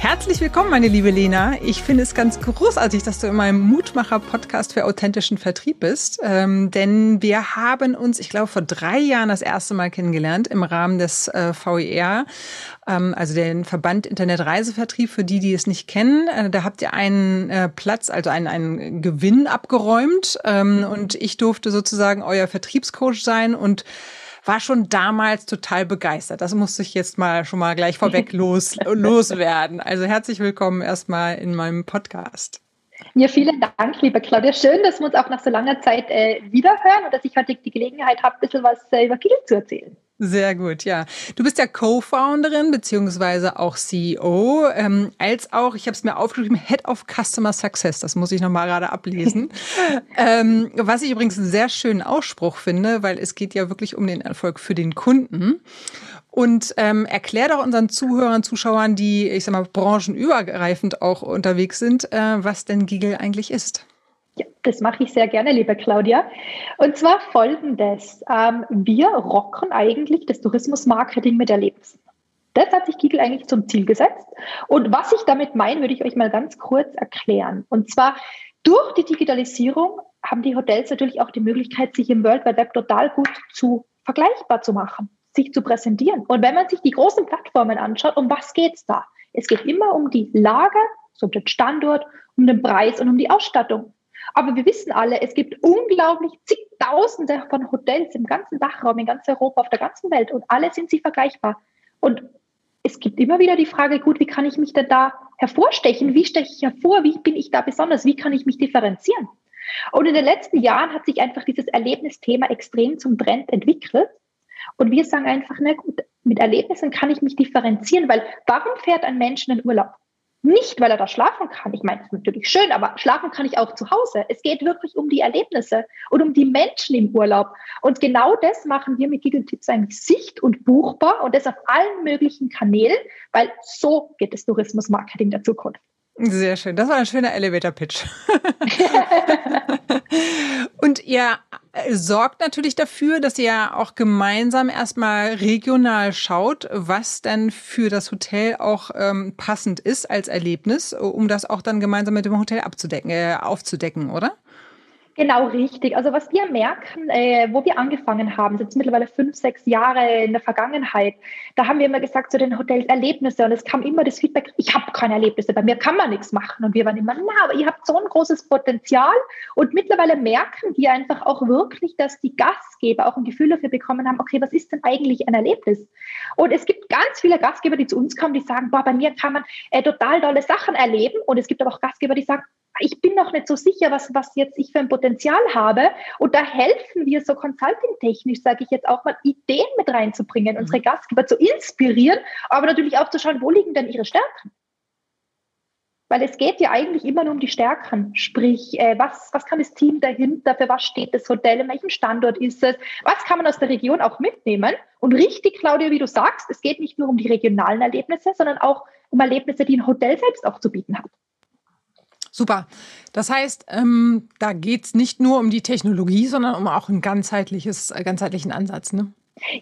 Herzlich willkommen, meine liebe Lena. Ich finde es ganz großartig, dass du in meinem Mutmacher-Podcast für authentischen Vertrieb bist. Ähm, denn wir haben uns, ich glaube, vor drei Jahren das erste Mal kennengelernt im Rahmen des äh, VER, ähm, also den Verband Internet Reisevertrieb, für die, die es nicht kennen. Äh, da habt ihr einen äh, Platz, also einen, einen Gewinn abgeräumt. Ähm, und ich durfte sozusagen euer Vertriebscoach sein und war schon damals total begeistert. Das musste ich jetzt mal schon mal gleich vorweg los, loswerden. Also herzlich willkommen erstmal in meinem Podcast. Ja, vielen Dank, liebe Claudia. Schön, dass wir uns auch nach so langer Zeit äh, wiederhören und dass ich heute die Gelegenheit habe, ein bisschen was äh, über Kiel zu erzählen. Sehr gut, ja. Du bist ja Co-Founderin beziehungsweise auch CEO, ähm, als auch, ich habe es mir aufgeschrieben, Head of Customer Success. Das muss ich nochmal gerade ablesen. ähm, was ich übrigens einen sehr schönen Ausspruch finde, weil es geht ja wirklich um den Erfolg für den Kunden. Und ähm, erklär doch unseren Zuhörern, Zuschauern, die, ich sag mal, branchenübergreifend auch unterwegs sind, äh, was denn Giggle eigentlich ist. Ja, das mache ich sehr gerne, liebe Claudia. Und zwar folgendes. Ähm, wir rocken eigentlich das Tourismusmarketing mit Erlebnissen. Das hat sich Kigel eigentlich zum Ziel gesetzt. Und was ich damit meine, würde ich euch mal ganz kurz erklären. Und zwar durch die Digitalisierung haben die Hotels natürlich auch die Möglichkeit, sich im World Wide Web total gut zu vergleichbar zu machen, sich zu präsentieren. Und wenn man sich die großen Plattformen anschaut, um was geht es da? Es geht immer um die Lage, so um den Standort, um den Preis und um die Ausstattung. Aber wir wissen alle, es gibt unglaublich zigtausende von Hotels im ganzen Dachraum, in ganz Europa, auf der ganzen Welt und alle sind sie vergleichbar. Und es gibt immer wieder die Frage, gut, wie kann ich mich denn da hervorstechen? Wie steche ich hervor? Wie bin ich da besonders? Wie kann ich mich differenzieren? Und in den letzten Jahren hat sich einfach dieses Erlebnisthema extrem zum Trend entwickelt. Und wir sagen einfach, na gut, mit Erlebnissen kann ich mich differenzieren, weil warum fährt ein Mensch in den Urlaub? Nicht, weil er da schlafen kann. Ich meine, das ist natürlich schön, aber schlafen kann ich auch zu Hause. Es geht wirklich um die Erlebnisse und um die Menschen im Urlaub. Und genau das machen wir mit Giggle Tipps eigentlich sicht- und buchbar und das auf allen möglichen Kanälen, weil so geht das Tourismusmarketing der Zukunft. Sehr schön. Das war ein schöner Elevator-Pitch. und ihr äh, sorgt natürlich dafür, dass ihr auch gemeinsam erstmal regional schaut, was dann für das Hotel auch ähm, passend ist als Erlebnis, um das auch dann gemeinsam mit dem Hotel abzudecken, äh, aufzudecken, oder? Genau, richtig. Also was wir merken, äh, wo wir angefangen haben, sind mittlerweile fünf, sechs Jahre in der Vergangenheit, da haben wir immer gesagt zu den Hotels Erlebnisse und es kam immer das Feedback, ich habe keine Erlebnisse, bei mir kann man nichts machen. Und wir waren immer, na, aber ihr habt so ein großes Potenzial und mittlerweile merken wir einfach auch wirklich, dass die Gastgeber auch ein Gefühl dafür bekommen haben, okay, was ist denn eigentlich ein Erlebnis? Und es gibt ganz viele Gastgeber, die zu uns kommen, die sagen, boah, bei mir kann man äh, total tolle Sachen erleben und es gibt aber auch Gastgeber, die sagen, ich bin noch nicht so sicher, was, was jetzt ich für ein Potenzial habe. Und da helfen wir so consulting-technisch, sage ich jetzt auch mal, Ideen mit reinzubringen, mhm. unsere Gastgeber zu inspirieren, aber natürlich auch zu schauen, wo liegen denn ihre Stärken? Weil es geht ja eigentlich immer nur um die Stärken. Sprich, äh, was, was kann das Team dahinter, für was steht das Hotel, in welchem Standort ist es, was kann man aus der Region auch mitnehmen? Und richtig, Claudia, wie du sagst, es geht nicht nur um die regionalen Erlebnisse, sondern auch um Erlebnisse, die ein Hotel selbst auch zu bieten hat. Super. Das heißt, ähm, da geht es nicht nur um die Technologie, sondern um auch ein ganzheitliches, äh, ganzheitlichen Ansatz. Ne?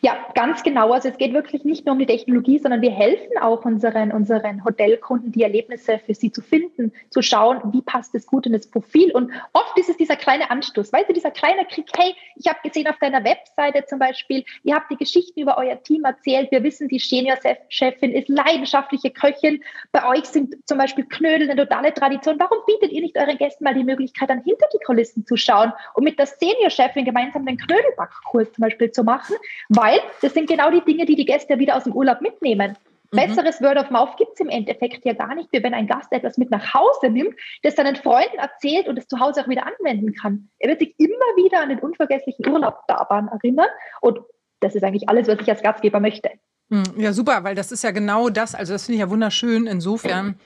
Ja, ganz genau. Also es geht wirklich nicht nur um die Technologie, sondern wir helfen auch unseren, unseren Hotelkunden, die Erlebnisse für sie zu finden, zu schauen, wie passt es gut in das Profil. Und oft ist es dieser kleine Anstoß, weißt du, dieser kleine Krieg, hey, ich habe gesehen auf deiner Webseite zum Beispiel, ihr habt die Geschichten über euer Team erzählt, wir wissen, die Senior-Chefin ist leidenschaftliche Köchin, bei euch sind zum Beispiel Knödel eine totale Tradition. Warum bietet ihr nicht euren Gästen mal die Möglichkeit, dann hinter die Kulissen zu schauen und mit der Senior-Chefin gemeinsam den Knödelbackkurs zum Beispiel zu machen? Weil das sind genau die Dinge, die die Gäste wieder aus dem Urlaub mitnehmen. Mhm. Besseres Word of Mouth gibt es im Endeffekt ja gar nicht, wie wenn ein Gast etwas mit nach Hause nimmt, das seinen Freunden erzählt und es zu Hause auch wieder anwenden kann. Er wird sich immer wieder an den unvergesslichen Urlaub daran erinnern und das ist eigentlich alles, was ich als Gastgeber möchte. Hm, ja, super, weil das ist ja genau das, also das finde ich ja wunderschön insofern,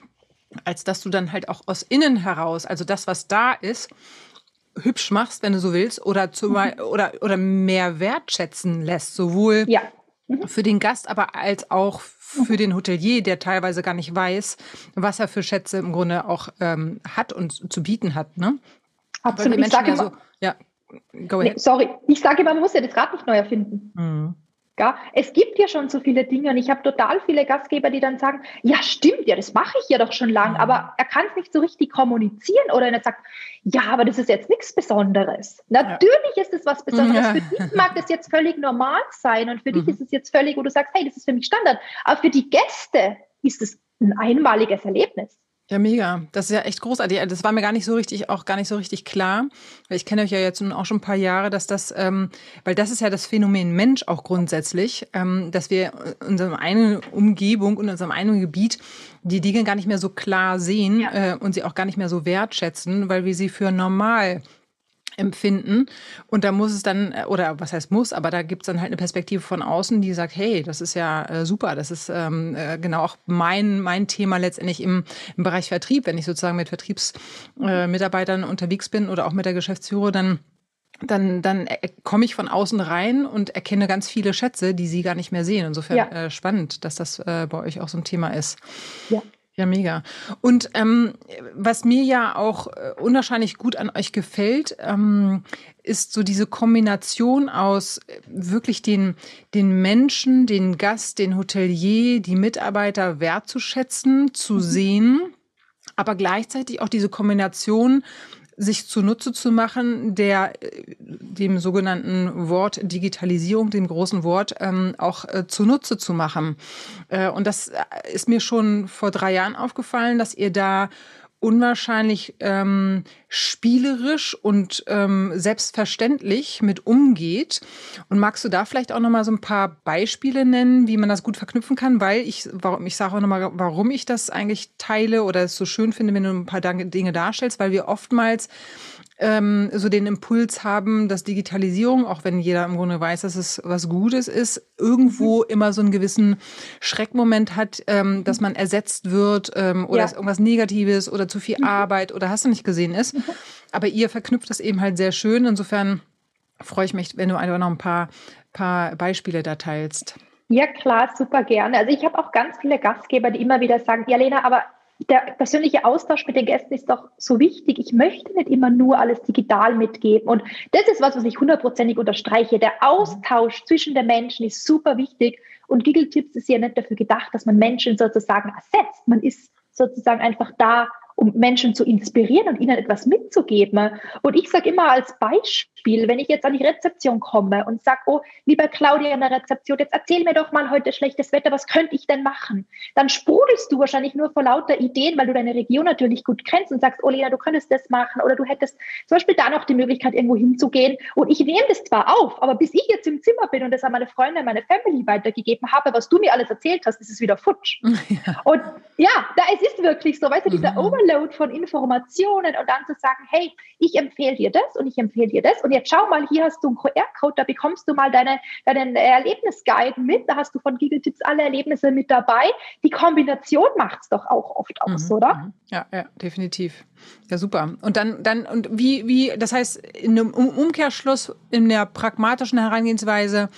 als dass du dann halt auch aus innen heraus, also das, was da ist, hübsch machst, wenn du so willst, oder, zu, mhm. oder, oder mehr wertschätzen lässt, sowohl ja. mhm. für den Gast, aber als auch für den Hotelier, der teilweise gar nicht weiß, was er für Schätze im Grunde auch ähm, hat und zu bieten hat. Ne? Absolut. Ich sage ja, so, ja, go ahead. Nee, sorry, ich sage immer, man muss ja das Rad nicht neu erfinden. Mhm. Ja, es gibt ja schon so viele Dinge und ich habe total viele Gastgeber, die dann sagen, ja stimmt, ja, das mache ich ja doch schon lang, aber er kann es nicht so richtig kommunizieren oder er sagt, ja, aber das ist jetzt nichts Besonderes. Natürlich ja. ist es was Besonderes. Ja. Für dich mag das jetzt völlig normal sein und für mhm. dich ist es jetzt völlig, wo du sagst, hey, das ist für mich Standard. Aber für die Gäste ist es ein einmaliges Erlebnis. Ja, mega. Das ist ja echt großartig. Das war mir gar nicht so richtig, auch gar nicht so richtig klar. Weil ich kenne euch ja jetzt nun auch schon ein paar Jahre, dass das, ähm, weil das ist ja das Phänomen Mensch auch grundsätzlich, ähm, dass wir in unserer einen Umgebung und in unserem einen Gebiet die Dinge gar nicht mehr so klar sehen ja. äh, und sie auch gar nicht mehr so wertschätzen, weil wir sie für normal empfinden. Und da muss es dann, äh, oder was heißt muss, aber da gibt es dann halt eine Perspektive von außen, die sagt, hey, das ist ja äh, super, das ist ähm, äh, genau auch mein, mein Thema letztendlich im, im Bereich Vertrieb, wenn ich sozusagen mit Vertriebsmitarbeitern äh, unterwegs bin oder auch mit der Geschäftsführer, dann dann, dann komme ich von außen rein und erkenne ganz viele Schätze, die Sie gar nicht mehr sehen. Insofern ja. äh, spannend, dass das äh, bei euch auch so ein Thema ist. Ja. Ja, mega. Und ähm, was mir ja auch äh, unwahrscheinlich gut an euch gefällt, ähm, ist so diese Kombination aus äh, wirklich den, den Menschen, den Gast, den Hotelier, die Mitarbeiter wertzuschätzen, zu mhm. sehen, aber gleichzeitig auch diese Kombination sich zunutze zu machen, der äh, dem sogenannten Wort Digitalisierung, dem großen Wort, ähm, auch äh, zunutze zu machen. Äh, und das äh, ist mir schon vor drei Jahren aufgefallen, dass ihr da unwahrscheinlich ähm, spielerisch und ähm, selbstverständlich mit umgeht. Und magst du da vielleicht auch noch mal so ein paar Beispiele nennen, wie man das gut verknüpfen kann? Weil ich, warum, ich sage auch noch mal, warum ich das eigentlich teile oder es so schön finde, wenn du ein paar Dinge darstellst, weil wir oftmals ähm, so den Impuls haben, dass Digitalisierung, auch wenn jeder im Grunde weiß, dass es was Gutes ist, irgendwo mhm. immer so einen gewissen Schreckmoment hat, ähm, dass man ersetzt wird ähm, oder ja. es irgendwas Negatives oder zu viel mhm. Arbeit oder hast du nicht gesehen ist. Mhm. Aber ihr verknüpft das eben halt sehr schön. Insofern freue ich mich, wenn du einfach noch ein paar, paar Beispiele da teilst. Ja, klar, super gerne. Also ich habe auch ganz viele Gastgeber, die immer wieder sagen, ja, Lena, aber der persönliche Austausch mit den Gästen ist doch so wichtig. Ich möchte nicht immer nur alles digital mitgeben. Und das ist was, was ich hundertprozentig unterstreiche. Der Austausch zwischen den Menschen ist super wichtig. Und Giggle Tips ist ja nicht dafür gedacht, dass man Menschen sozusagen ersetzt. Man ist sozusagen einfach da, um Menschen zu inspirieren und ihnen etwas mitzugeben. Und ich sage immer als Beispiel, wenn ich jetzt an die Rezeption komme und sage, oh, lieber Claudia in der Rezeption, jetzt erzähl mir doch mal heute schlechtes Wetter, was könnte ich denn machen? Dann sprudelst du wahrscheinlich nur vor lauter Ideen, weil du deine Region natürlich gut kennst und sagst, oh Lena, du könntest das machen oder du hättest zum Beispiel da noch die Möglichkeit, irgendwo hinzugehen. Und ich nehme das zwar auf, aber bis ich jetzt im Zimmer bin und das an meine Freunde, meine Family weitergegeben habe, was du mir alles erzählt hast, ist es wieder futsch. Ja. Und ja, da, es ist wirklich so, weißt du, dieser mhm. Overload von Informationen und dann zu sagen, hey, ich empfehle dir das und ich empfehle dir das und jetzt schau mal, hier hast du einen QR-Code, da bekommst du mal deine, deinen Erlebnisguide mit, da hast du von Google Tipps alle Erlebnisse mit dabei. Die Kombination macht es doch auch oft aus, mhm. oder? Mhm. Ja, ja, definitiv. Ja, super. Und dann, dann, und wie, wie, das heißt, in einem Umkehrschluss, in der pragmatischen Herangehensweise,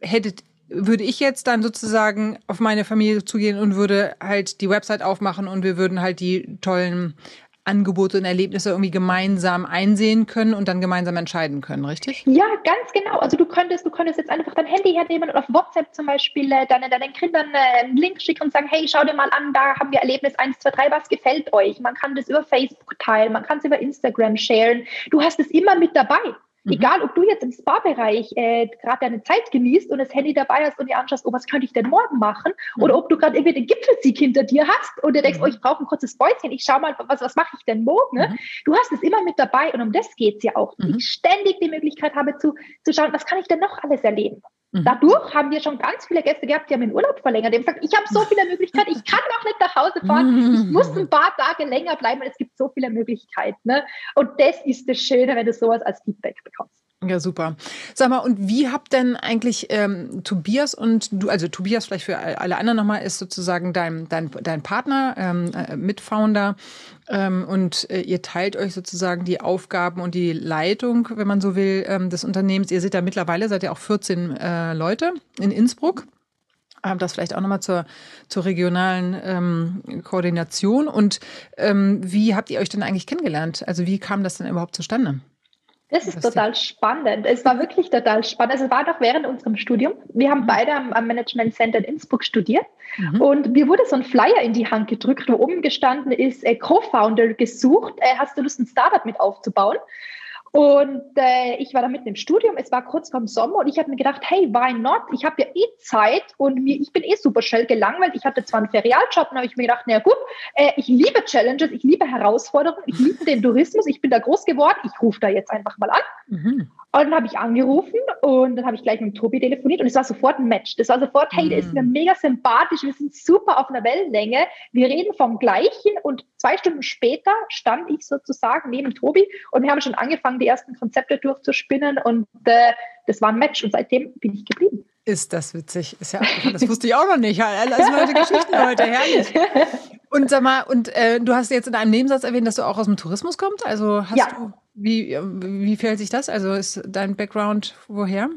hättet würde ich jetzt dann sozusagen auf meine Familie zugehen und würde halt die Website aufmachen und wir würden halt die tollen Angebote und Erlebnisse irgendwie gemeinsam einsehen können und dann gemeinsam entscheiden können, richtig? Ja, ganz genau. Also du könntest, du könntest jetzt einfach dein Handy hernehmen und auf WhatsApp zum Beispiel äh, deinen, deinen Kindern äh, einen Link schicken und sagen, hey, schau dir mal an, da haben wir Erlebnis 1, 2, 3, was gefällt euch? Man kann das über Facebook teilen, man kann es über Instagram sharen. Du hast es immer mit dabei. Mhm. Egal, ob du jetzt im Spa-Bereich äh, gerade deine Zeit genießt und das Handy dabei hast und dir anschaust, oh, was könnte ich denn morgen machen? Mhm. Oder ob du gerade irgendwie den Gipfelsieg hinter dir hast und du denkst, mhm. oh, ich brauche ein kurzes Bäuschen, ich schau mal, was, was mache ich denn morgen? Ne? Du hast es immer mit dabei und um das geht es ja auch. Mhm. Ich ständig die Möglichkeit habe zu, zu schauen, was kann ich denn noch alles erleben? Mhm. Dadurch haben wir schon ganz viele Gäste gehabt, die haben den Urlaub verlängert. Die haben gesagt, ich habe so viele Möglichkeiten, ich kann noch nicht nach Hause fahren, ich muss ein paar Tage länger bleiben, es gibt so viele Möglichkeiten. Ne? Und das ist das Schöne, wenn du sowas als Feedback bekommst. Ja, super. Sag mal, und wie habt denn eigentlich ähm, Tobias und du, also Tobias vielleicht für alle anderen nochmal, ist sozusagen dein, dein, dein Partner, ähm, äh, Mitfounder ähm, und äh, ihr teilt euch sozusagen die Aufgaben und die Leitung, wenn man so will, ähm, des Unternehmens. Ihr seid ja mittlerweile, seid ihr auch 14 äh, Leute in Innsbruck. Ähm, das vielleicht auch nochmal zur, zur regionalen ähm, Koordination. Und ähm, wie habt ihr euch denn eigentlich kennengelernt? Also wie kam das denn überhaupt zustande? Das ist total spannend. Es war wirklich total spannend. Also es war doch während unserem Studium. Wir haben mhm. beide am, am, Management Center in Innsbruck studiert mhm. und mir wurde so ein Flyer in die Hand gedrückt, wo oben gestanden ist, äh, Co-Founder gesucht. Äh, hast du Lust, ein Startup mit aufzubauen? Und äh, ich war da mitten im Studium, es war kurz vorm Sommer und ich habe mir gedacht, hey, why not? Ich habe ja eh Zeit und mir, ich bin eh super schnell gelangweilt. Ich hatte zwar einen Ferialjob, und habe ich mir gedacht, na gut, äh, ich liebe Challenges, ich liebe Herausforderungen, ich liebe den Tourismus, ich bin da groß geworden, ich rufe da jetzt einfach mal an. Mhm. Und dann habe ich angerufen und dann habe ich gleich mit Tobi telefoniert und es war sofort ein Match. Das war sofort, hey, der ist mir mhm. mega sympathisch, wir sind super auf einer Wellenlänge, wir reden vom Gleichen und zwei Stunden später stand ich sozusagen neben Tobi und wir haben schon angefangen, die ersten Konzepte durchzuspinnen und äh, das war ein Match und seitdem bin ich geblieben. Ist das witzig? Ist ja, das wusste ich auch noch nicht. Also heute Geschichten heute, herrlich. Und sag mal, und äh, du hast jetzt in einem Nebensatz erwähnt, dass du auch aus dem Tourismus kommst. Also hast ja. du wie, wie fällt sich das? Also ist dein Background woher?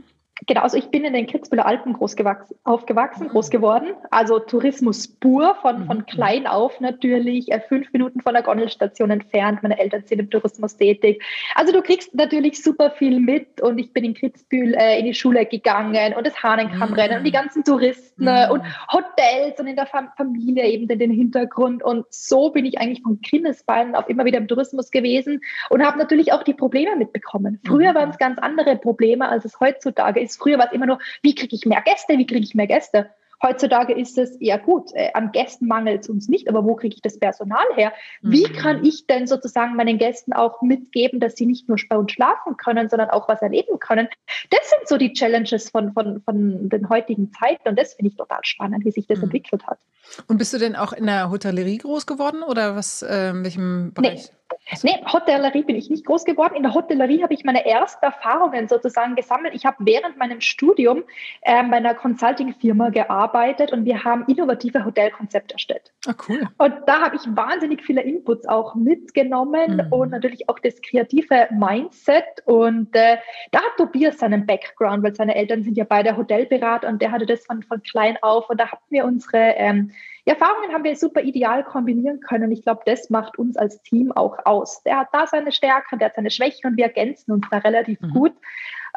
Genau, also ich bin in den Kitzbüheler Alpen groß aufgewachsen, groß geworden. Also Tourismus pur, von, von mhm. klein auf natürlich, äh, fünf Minuten von der Gondelstation entfernt. Meine Eltern sind im Tourismus tätig. Also du kriegst natürlich super viel mit und ich bin in Kitzbühel äh, in die Schule gegangen und das Hahnenkammrennen mhm. und die ganzen Touristen mhm. und Hotels und in der Familie eben den, den Hintergrund. Und so bin ich eigentlich von Kindesbeinen auf immer wieder im Tourismus gewesen und habe natürlich auch die Probleme mitbekommen. Früher mhm. waren es ganz andere Probleme, als es heutzutage ist. Früher war es immer nur, wie kriege ich mehr Gäste, wie kriege ich mehr Gäste? Heutzutage ist es eher gut, äh, an Gästen mangelt es uns nicht, aber wo kriege ich das Personal her? Wie mhm. kann ich denn sozusagen meinen Gästen auch mitgeben, dass sie nicht nur bei uns schlafen können, sondern auch was erleben können? Das sind so die Challenges von, von, von den heutigen Zeiten und das finde ich total spannend, wie sich das mhm. entwickelt hat. Und bist du denn auch in der Hotellerie groß geworden oder was, äh, in welchem Bereich? Nee. Nee, Hotellerie bin ich nicht groß geworden. In der Hotellerie habe ich meine ersten Erfahrungen sozusagen gesammelt. Ich habe während meinem Studium äh, bei einer Consulting-Firma gearbeitet und wir haben innovative Hotelkonzepte erstellt. Ah, cool. Und da habe ich wahnsinnig viele Inputs auch mitgenommen mhm. und natürlich auch das kreative Mindset. Und äh, da hat Tobias seinen Background, weil seine Eltern sind ja beide Hotelberater und der hatte das von, von klein auf. Und da hatten wir unsere ähm, die Erfahrungen haben wir super ideal kombinieren können. Ich glaube, das macht uns als Team auch aus. Der hat da seine Stärken, der hat seine Schwächen und wir ergänzen uns da relativ mhm. gut.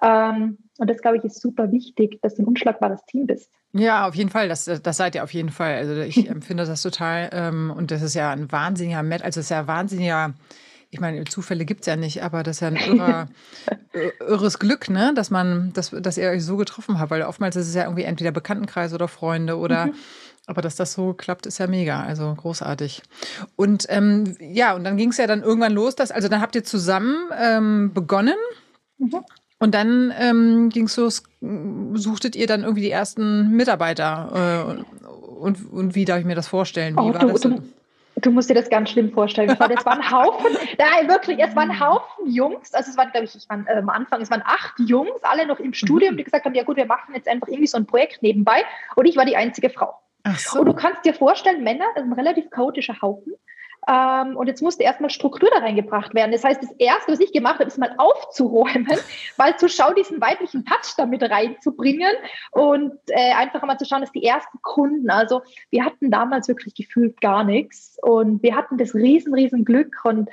Ähm, und das, glaube ich, ist super wichtig, dass du ein unschlagbares Team bist. Ja, auf jeden Fall. Das, das seid ihr auf jeden Fall. Also ich empfinde das total. Ähm, und das ist ja ein wahnsinniger Met, also es ist ja ein wahnsinniger ich meine, Zufälle gibt es ja nicht, aber das ist ja ein irrer, irres Glück, ne? dass man, dass, dass ihr euch so getroffen habt, weil oftmals ist es ja irgendwie entweder Bekanntenkreis oder Freunde oder mhm. Aber dass das so klappt, ist ja mega, also großartig. Und ähm, ja, und dann ging es ja dann irgendwann los, dass, also dann habt ihr zusammen ähm, begonnen mhm. und dann ähm, ging es los, suchtet ihr dann irgendwie die ersten Mitarbeiter äh, und, und wie darf ich mir das vorstellen? Wie oh, war du, das? Du, du, musst dir das ganz schlimm vorstellen. Es waren ein Haufen, nein, wirklich, es waren Haufen Jungs, also es waren, glaube ich, ich war, äh, am Anfang, es waren acht Jungs, alle noch im Studium, mhm. die gesagt haben, ja gut, wir machen jetzt einfach irgendwie so ein Projekt nebenbei und ich war die einzige Frau. So. Und du kannst dir vorstellen, Männer, ein relativ chaotischer Haufen. Ähm, und jetzt musste erstmal Struktur da reingebracht werden. Das heißt, das Erste, was ich gemacht habe, ist mal aufzuräumen, mal zu schauen, diesen weiblichen Touch da mit reinzubringen und äh, einfach mal zu schauen, dass die ersten Kunden, also wir hatten damals wirklich gefühlt gar nichts und wir hatten das riesen, riesen Glück und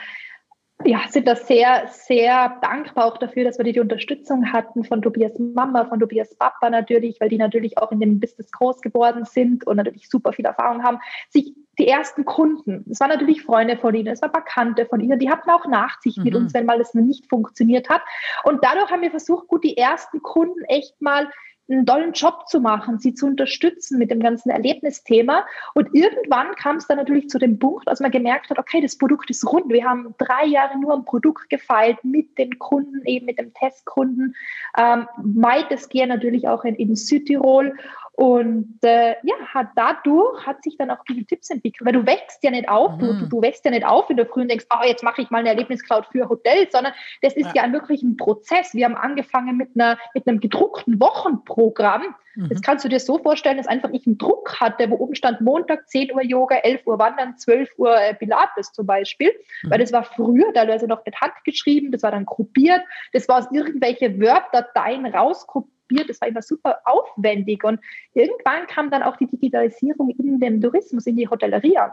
ja, sind da sehr, sehr dankbar auch dafür, dass wir die, Unterstützung hatten von Tobias Mama, von Tobias Papa natürlich, weil die natürlich auch in dem Business groß geworden sind und natürlich super viel Erfahrung haben. Sich die ersten Kunden, es waren natürlich Freunde von ihnen, es waren Bekannte von ihnen, die hatten auch Nachsicht mhm. mit uns, wenn mal das nicht funktioniert hat. Und dadurch haben wir versucht, gut, die ersten Kunden echt mal einen tollen Job zu machen, sie zu unterstützen mit dem ganzen Erlebnisthema. Und irgendwann kam es dann natürlich zu dem Punkt, als man gemerkt hat, okay, das Produkt ist rund. Wir haben drei Jahre nur ein Produkt gefeilt mit den Kunden, eben mit dem Testkunden. Ähm, weitestgehend natürlich auch in, in Südtirol. Und äh, ja, hat dadurch hat sich dann auch viele Tipps entwickelt, weil du wächst ja nicht auf, mhm. du, du, wächst ja nicht auf in der Früh und denkst, oh, jetzt mache ich mal eine Erlebniscloud für Hotels, sondern das ist ja, ja wirklich ein Prozess. Wir haben angefangen mit, einer, mit einem gedruckten Wochenprogramm. Mhm. Das kannst du dir so vorstellen, dass einfach ich einen Druck hatte, wo oben stand Montag 10 Uhr Yoga, 11 Uhr Wandern, 12 Uhr äh, Pilates zum Beispiel, mhm. weil das war früher teilweise noch mit Hand geschrieben, das war dann gruppiert, das war aus irgendwelche Word-Dateien rauskopiert probiert. Das war immer super aufwendig. Und irgendwann kam dann auch die Digitalisierung in dem Tourismus, in die Hotellerie an.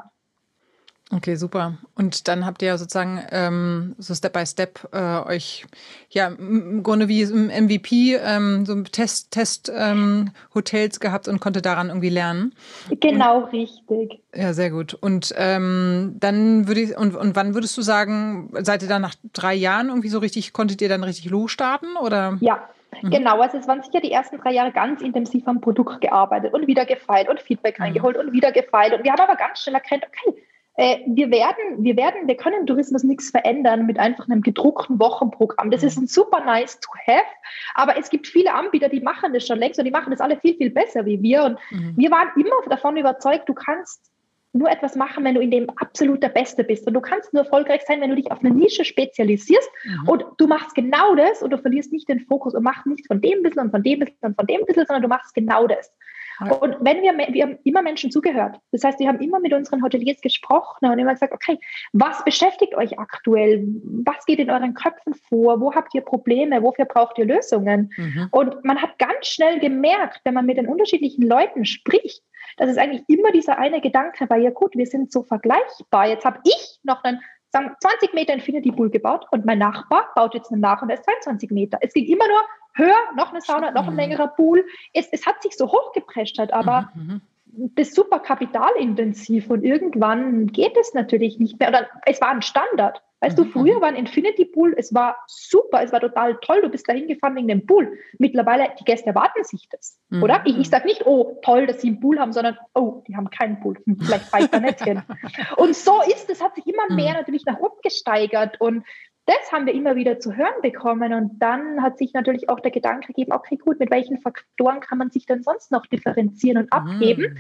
Okay, super. Und dann habt ihr sozusagen ähm, so Step by Step äh, euch ja im Grunde wie im MVP ähm, so Test Test ähm, Hotels gehabt und konnte daran irgendwie lernen. Genau und, richtig. Ja, sehr gut. Und ähm, dann würde ich und, und wann würdest du sagen, seid ihr dann nach drei Jahren irgendwie so richtig konntet ihr dann richtig losstarten oder? Ja, Mhm. Genau, also es waren sicher die ersten drei Jahre ganz intensiv am Produkt gearbeitet und wieder gefeilt und Feedback mhm. eingeholt und wieder gefeilt. Und wir haben aber ganz schnell erkannt, okay, äh, wir werden, wir werden, wir können im Tourismus nichts verändern mit einfach einem gedruckten Wochenprogramm. Das ist mhm. ein super nice to have, aber es gibt viele Anbieter, die machen das schon längst und die machen das alle viel, viel besser wie wir. Und mhm. wir waren immer davon überzeugt, du kannst nur etwas machen, wenn du in dem absolut der Beste bist. Und du kannst nur erfolgreich sein, wenn du dich auf eine Nische spezialisierst mhm. und du machst genau das und du verlierst nicht den Fokus und machst nichts von dem bisschen und von dem bisschen und von dem bisschen, sondern du machst genau das. Und wenn wir, wir haben immer Menschen zugehört. Das heißt, wir haben immer mit unseren Hoteliers gesprochen und immer gesagt, okay, was beschäftigt euch aktuell? Was geht in euren Köpfen vor? Wo habt ihr Probleme? Wofür braucht ihr Lösungen? Mhm. Und man hat ganz schnell gemerkt, wenn man mit den unterschiedlichen Leuten spricht, dass es eigentlich immer dieser eine Gedanke war, ja gut, wir sind so vergleichbar. Jetzt habe ich noch einen sagen, 20 Meter Infinity Pool gebaut und mein Nachbar baut jetzt einen nach und der ist 22 Meter. Es ging immer nur höher, noch eine Sauna, noch ein längerer Pool. Es, es hat sich so hochgeprescht, aber mhm, mhm, das ist super kapitalintensiv und irgendwann geht es natürlich nicht mehr. Oder es war ein Standard. Weißt mhm. du, früher war ein Infinity Pool, es war super, es war total toll, du bist da hingefahren wegen dem Pool. Mittlerweile, die Gäste erwarten sich das, mhm. oder? Ich, ich sage nicht, oh, toll, dass sie einen Pool haben, sondern, oh, die haben keinen Pool, hm, vielleicht hin. Und so ist es, hat sich immer mehr mhm. natürlich nach oben gesteigert und das haben wir immer wieder zu hören bekommen. Und dann hat sich natürlich auch der Gedanke gegeben, okay, gut, mit welchen Faktoren kann man sich denn sonst noch differenzieren und abheben? Mhm.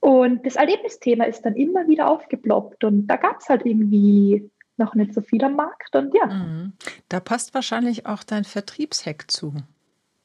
Und das Erlebnisthema ist dann immer wieder aufgeploppt. Und da gab es halt irgendwie noch nicht so viel am Markt. Und ja. Mhm. Da passt wahrscheinlich auch dein Vertriebshack zu.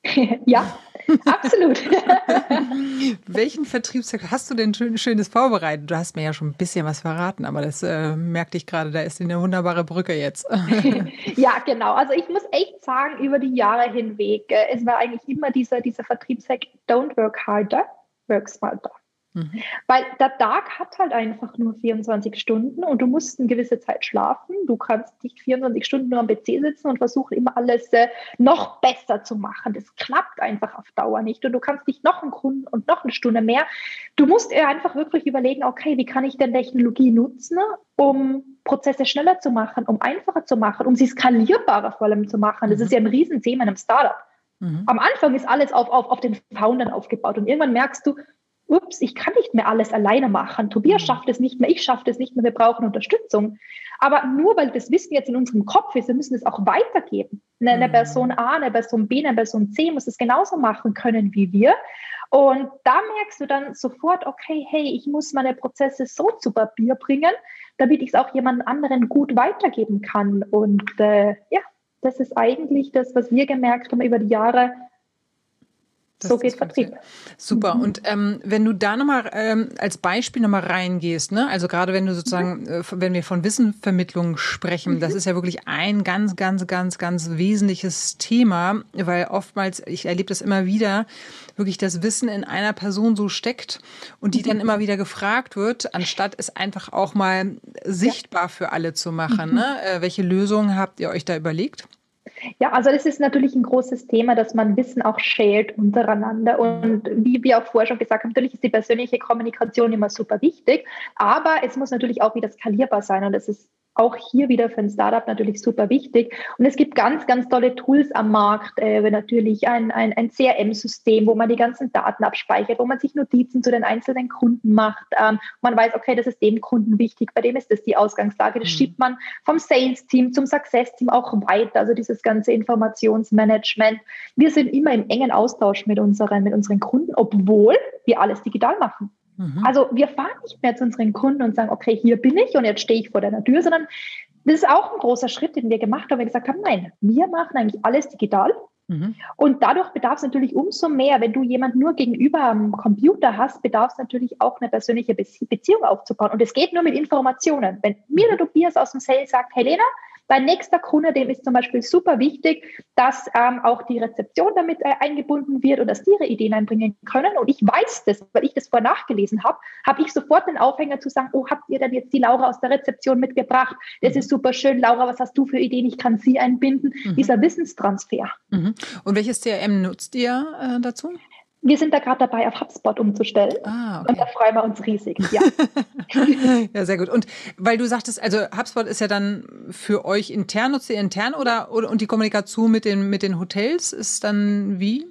ja, absolut. Welchen Vertriebshack hast du denn schön, Schönes vorbereitet? Du hast mir ja schon ein bisschen was verraten, aber das äh, merkte ich gerade, da ist eine wunderbare Brücke jetzt. ja, genau. Also ich muss echt sagen, über die Jahre hinweg, äh, es war eigentlich immer dieser, dieser Vertriebshack, don't work harder, work smarter. Mhm. Weil der Tag hat halt einfach nur 24 Stunden und du musst eine gewisse Zeit schlafen. Du kannst nicht 24 Stunden nur am PC sitzen und versuchen immer alles äh, noch besser zu machen. Das klappt einfach auf Dauer nicht und du kannst nicht noch einen Kunden und noch eine Stunde mehr. Du musst dir einfach wirklich überlegen, okay, wie kann ich denn Technologie nutzen, um Prozesse schneller zu machen, um einfacher zu machen, um sie skalierbarer vor allem zu machen. Das mhm. ist ja ein Riesenthema in einem Startup. Mhm. Am Anfang ist alles auf, auf, auf den Foundern aufgebaut und irgendwann merkst du, ups, ich kann nicht mehr alles alleine machen. Tobias mhm. schafft es nicht mehr, ich schaffe es nicht mehr, wir brauchen Unterstützung. Aber nur weil das Wissen jetzt in unserem Kopf ist, wir müssen es auch weitergeben. Eine, mhm. Person A, eine Person B, eine Person C muss es genauso machen können wie wir. Und da merkst du dann sofort, okay, hey, ich muss meine Prozesse so zu Papier bringen, damit ich es auch jemand anderen gut weitergeben kann. Und äh, ja, das ist eigentlich das, was wir gemerkt haben über die Jahre, das so geht Vertrieb. Super. Mhm. Und ähm, wenn du da nochmal ähm, als Beispiel nochmal reingehst, ne? also gerade wenn du sozusagen, mhm. äh, wenn wir von Wissenvermittlung sprechen, mhm. das ist ja wirklich ein ganz, ganz, ganz, ganz wesentliches Thema, weil oftmals, ich erlebe das immer wieder, wirklich das Wissen in einer Person so steckt und die dann mhm. immer wieder gefragt wird, anstatt es einfach auch mal sichtbar ja. für alle zu machen. Ne? Mhm. Äh, welche Lösungen habt ihr euch da überlegt? Ja, also es ist natürlich ein großes Thema, dass man Wissen auch shared untereinander. Und wie wir auch vorher schon gesagt haben, natürlich ist die persönliche Kommunikation immer super wichtig, aber es muss natürlich auch wieder skalierbar sein. Und es ist auch hier wieder für ein Startup natürlich super wichtig. Und es gibt ganz, ganz tolle Tools am Markt, äh, natürlich ein, ein, ein CRM-System, wo man die ganzen Daten abspeichert, wo man sich Notizen zu den einzelnen Kunden macht. Ähm, man weiß, okay, das ist dem Kunden wichtig, bei dem ist das die Ausgangslage. Das mhm. schiebt man vom Sales-Team zum Success-Team auch weiter, also dieses ganze Informationsmanagement. Wir sind immer im engen Austausch mit unseren, mit unseren Kunden, obwohl wir alles digital machen. Mhm. Also wir fahren nicht mehr zu unseren Kunden und sagen, okay, hier bin ich und jetzt stehe ich vor deiner Tür, sondern das ist auch ein großer Schritt, den wir gemacht haben. Wir gesagt haben, nein, wir machen eigentlich alles digital. Mhm. Und dadurch bedarf es natürlich umso mehr, wenn du jemand nur gegenüber am Computer hast, bedarf es natürlich auch eine persönliche Beziehung aufzubauen. Und es geht nur mit Informationen. Wenn mir der Tobias aus dem Sales sagt, Helena, Dein nächster Kunde, dem ist zum Beispiel super wichtig, dass ähm, auch die Rezeption damit äh, eingebunden wird und dass die ihre Ideen einbringen können. Und ich weiß das, weil ich das vorher nachgelesen habe, habe ich sofort den Aufhänger zu sagen, oh, habt ihr denn jetzt die Laura aus der Rezeption mitgebracht? Das mhm. ist super schön. Laura, was hast du für Ideen? Ich kann sie einbinden. Mhm. Dieser Wissenstransfer. Mhm. Und welches CRM nutzt ihr äh, dazu? Wir sind da gerade dabei, auf HubSpot umzustellen. Ah, okay. Und da freuen wir uns riesig. Ja. ja, sehr gut. Und weil du sagtest, also HubSpot ist ja dann für euch intern, nutzt ihr intern oder, oder und die Kommunikation mit den, mit den Hotels ist dann wie?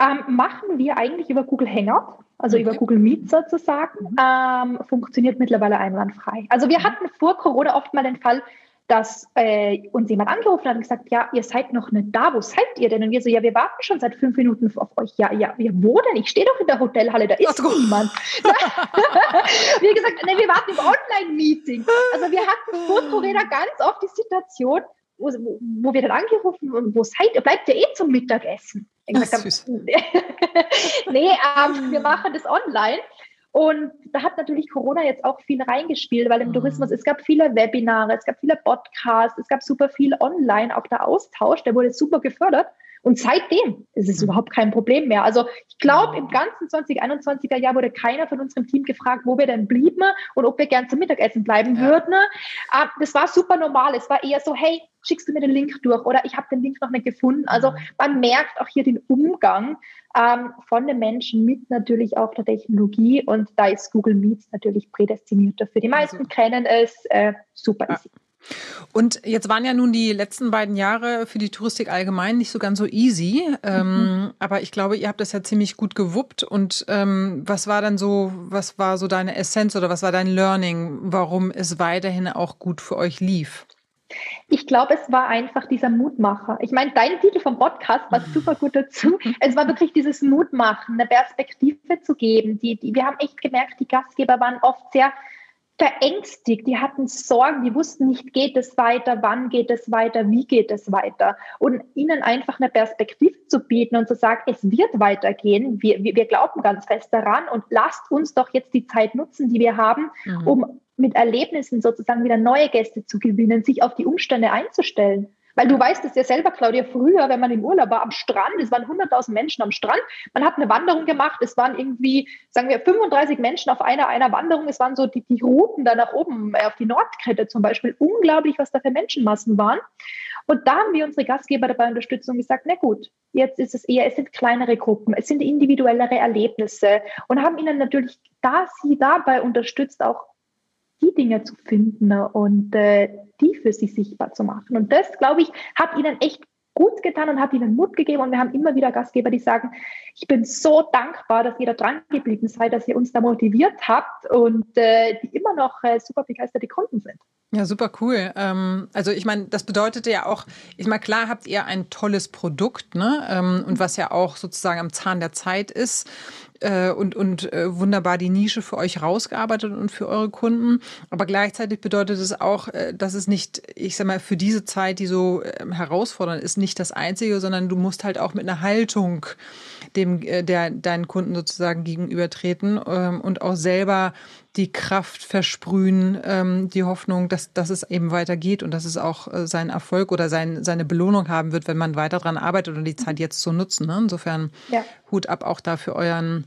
Ähm, machen wir eigentlich über Google Hangout, also okay. über Google Meet sozusagen. Mhm. Ähm, funktioniert mittlerweile einwandfrei. Also wir mhm. hatten vor Corona oft mal den Fall, dass äh, uns jemand angerufen hat und gesagt, ja, ihr seid noch nicht da, wo seid ihr denn? Und wir so, ja, wir warten schon seit fünf Minuten auf euch. Ja, ja, ja wo denn? Ich stehe doch in der Hotelhalle, da ist Ach, niemand. wir gesagt, nee, wir warten im Online-Meeting. Also wir hatten vor Corona ganz oft die Situation, wo, wo wir dann angerufen und wo seid ihr? Bleibt ihr eh zum Mittagessen? Ich gesagt, nee, ähm, wir machen das online. Und da hat natürlich Corona jetzt auch viel reingespielt, weil im mhm. Tourismus, es gab viele Webinare, es gab viele Podcasts, es gab super viel online, auch der Austausch, der wurde super gefördert. Und seitdem ist es mhm. überhaupt kein Problem mehr. Also ich glaube, im ganzen 2021er Jahr wurde keiner von unserem Team gefragt, wo wir denn blieben und ob wir gern zum Mittagessen bleiben ja. würden. Ah, das war super normal. Es war eher so, hey, schickst du mir den Link durch oder ich habe den Link noch nicht gefunden. Also mhm. man merkt auch hier den Umgang ähm, von den Menschen mit natürlich auch der Technologie und da ist Google Meets natürlich prädestiniert dafür. Die meisten also. kennen es, äh, super easy. Und jetzt waren ja nun die letzten beiden Jahre für die Touristik allgemein nicht so ganz so easy. Ähm, mhm. aber ich glaube, ihr habt das ja ziemlich gut gewuppt. Und ähm, was war dann so, was war so deine Essenz oder was war dein Learning, warum es weiterhin auch gut für euch lief? Ich glaube, es war einfach dieser Mutmacher. Ich meine, dein Titel vom Podcast war super gut dazu. Es war wirklich dieses Mutmachen, eine Perspektive zu geben. Die, die, wir haben echt gemerkt, die Gastgeber waren oft sehr verängstigt, die hatten Sorgen, die wussten nicht, geht es weiter, wann geht es weiter, wie geht es weiter. Und ihnen einfach eine Perspektive zu bieten und zu sagen, es wird weitergehen, wir, wir, wir glauben ganz fest daran und lasst uns doch jetzt die Zeit nutzen, die wir haben, mhm. um mit Erlebnissen sozusagen wieder neue Gäste zu gewinnen, sich auf die Umstände einzustellen. Weil du weißt es ja selber, Claudia, früher, wenn man im Urlaub war, am Strand, es waren 100.000 Menschen am Strand, man hat eine Wanderung gemacht, es waren irgendwie, sagen wir, 35 Menschen auf einer, einer Wanderung, es waren so die, die Routen da nach oben, äh, auf die Nordkette zum Beispiel, unglaublich, was da für Menschenmassen waren. Und da haben wir unsere Gastgeber dabei unterstützt und gesagt, na gut, jetzt ist es eher, es sind kleinere Gruppen, es sind individuellere Erlebnisse und haben ihnen natürlich da sie dabei unterstützt, auch die Dinge zu finden und äh, die für sich sichtbar zu machen. Und das, glaube ich, hat ihnen echt gut getan und hat ihnen Mut gegeben. Und wir haben immer wieder Gastgeber, die sagen, ich bin so dankbar, dass ihr da dran geblieben seid, dass ihr uns da motiviert habt und äh, die immer noch äh, super begeisterte Kunden sind. Ja, super cool. Ähm, also ich meine, das bedeutet ja auch, ich meine, klar habt ihr ein tolles Produkt, ne? Ähm, und was ja auch sozusagen am Zahn der Zeit ist äh, und, und äh, wunderbar die Nische für euch rausgearbeitet und für eure Kunden. Aber gleichzeitig bedeutet es auch, äh, dass es nicht, ich sag mal, für diese Zeit, die so äh, herausfordernd ist, nicht das Einzige, sondern du musst halt auch mit einer Haltung dem, äh, der deinen Kunden sozusagen gegenübertreten ähm, und auch selber die Kraft versprühen, ähm, die Hoffnung, dass, dass es eben weitergeht und dass es auch äh, seinen Erfolg oder sein, seine Belohnung haben wird, wenn man weiter daran arbeitet und die Zeit jetzt zu nutzen. Ne? Insofern ja. Hut ab auch da für euren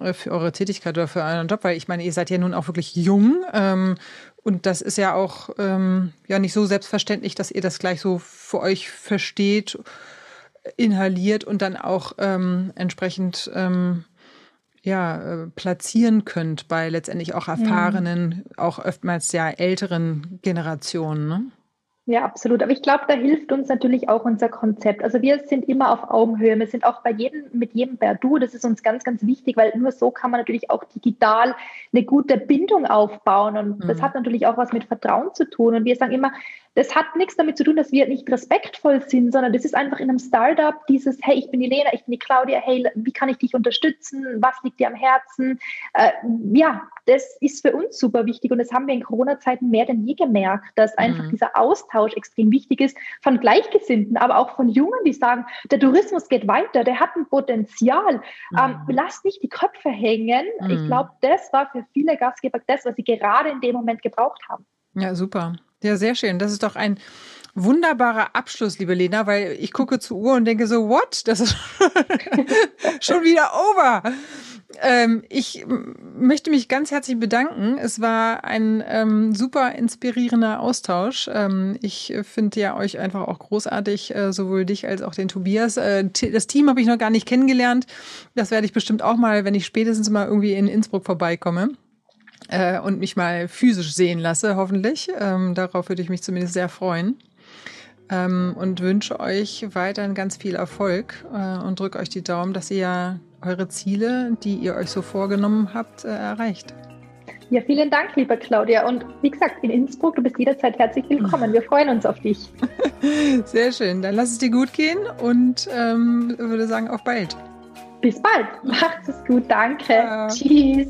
äh, für eure Tätigkeit oder für euren Job, weil ich meine, ihr seid ja nun auch wirklich jung ähm, und das ist ja auch ähm, ja nicht so selbstverständlich, dass ihr das gleich so für euch versteht, inhaliert und dann auch ähm, entsprechend ähm, ja, äh, platzieren könnt bei letztendlich auch erfahrenen, mhm. auch oftmals ja älteren Generationen. Ne? Ja, absolut. Aber ich glaube, da hilft uns natürlich auch unser Konzept. Also wir sind immer auf Augenhöhe. Wir sind auch bei jedem, mit jedem per Du. Das ist uns ganz, ganz wichtig, weil nur so kann man natürlich auch digital eine gute Bindung aufbauen. Und mhm. das hat natürlich auch was mit Vertrauen zu tun. Und wir sagen immer, das hat nichts damit zu tun, dass wir nicht respektvoll sind, sondern das ist einfach in einem Startup dieses, hey, ich bin die Lena, ich bin die Claudia, hey, wie kann ich dich unterstützen? Was liegt dir am Herzen? Äh, ja, das ist für uns super wichtig und das haben wir in Corona-Zeiten mehr denn je gemerkt, dass einfach mhm. dieser Austausch extrem wichtig ist von Gleichgesinnten, aber auch von Jungen, die sagen, der Tourismus geht weiter, der hat ein Potenzial. Mhm. Ähm, lasst nicht die Köpfe hängen. Mhm. Ich glaube, das war für viele Gastgeber das, was sie gerade in dem Moment gebraucht haben. Ja, super. Ja, sehr schön. Das ist doch ein wunderbarer Abschluss, liebe Lena, weil ich gucke zur Uhr und denke so, what? Das ist schon wieder over. Ähm, ich möchte mich ganz herzlich bedanken. Es war ein ähm, super inspirierender Austausch. Ähm, ich finde ja euch einfach auch großartig, äh, sowohl dich als auch den Tobias. Äh, das Team habe ich noch gar nicht kennengelernt. Das werde ich bestimmt auch mal, wenn ich spätestens mal irgendwie in Innsbruck vorbeikomme äh, und mich mal physisch sehen lasse, hoffentlich. Ähm, darauf würde ich mich zumindest sehr freuen. Ähm, und wünsche euch weiterhin ganz viel Erfolg äh, und drücke euch die Daumen, dass ihr eure Ziele, die ihr euch so vorgenommen habt, äh, erreicht. Ja, vielen Dank, liebe Claudia. Und wie gesagt, in Innsbruck, du bist jederzeit herzlich willkommen. Wir freuen uns auf dich. Sehr schön. Dann lass es dir gut gehen und ähm, würde sagen, auf bald. Bis bald. Macht es gut. Danke. Ja. Tschüss.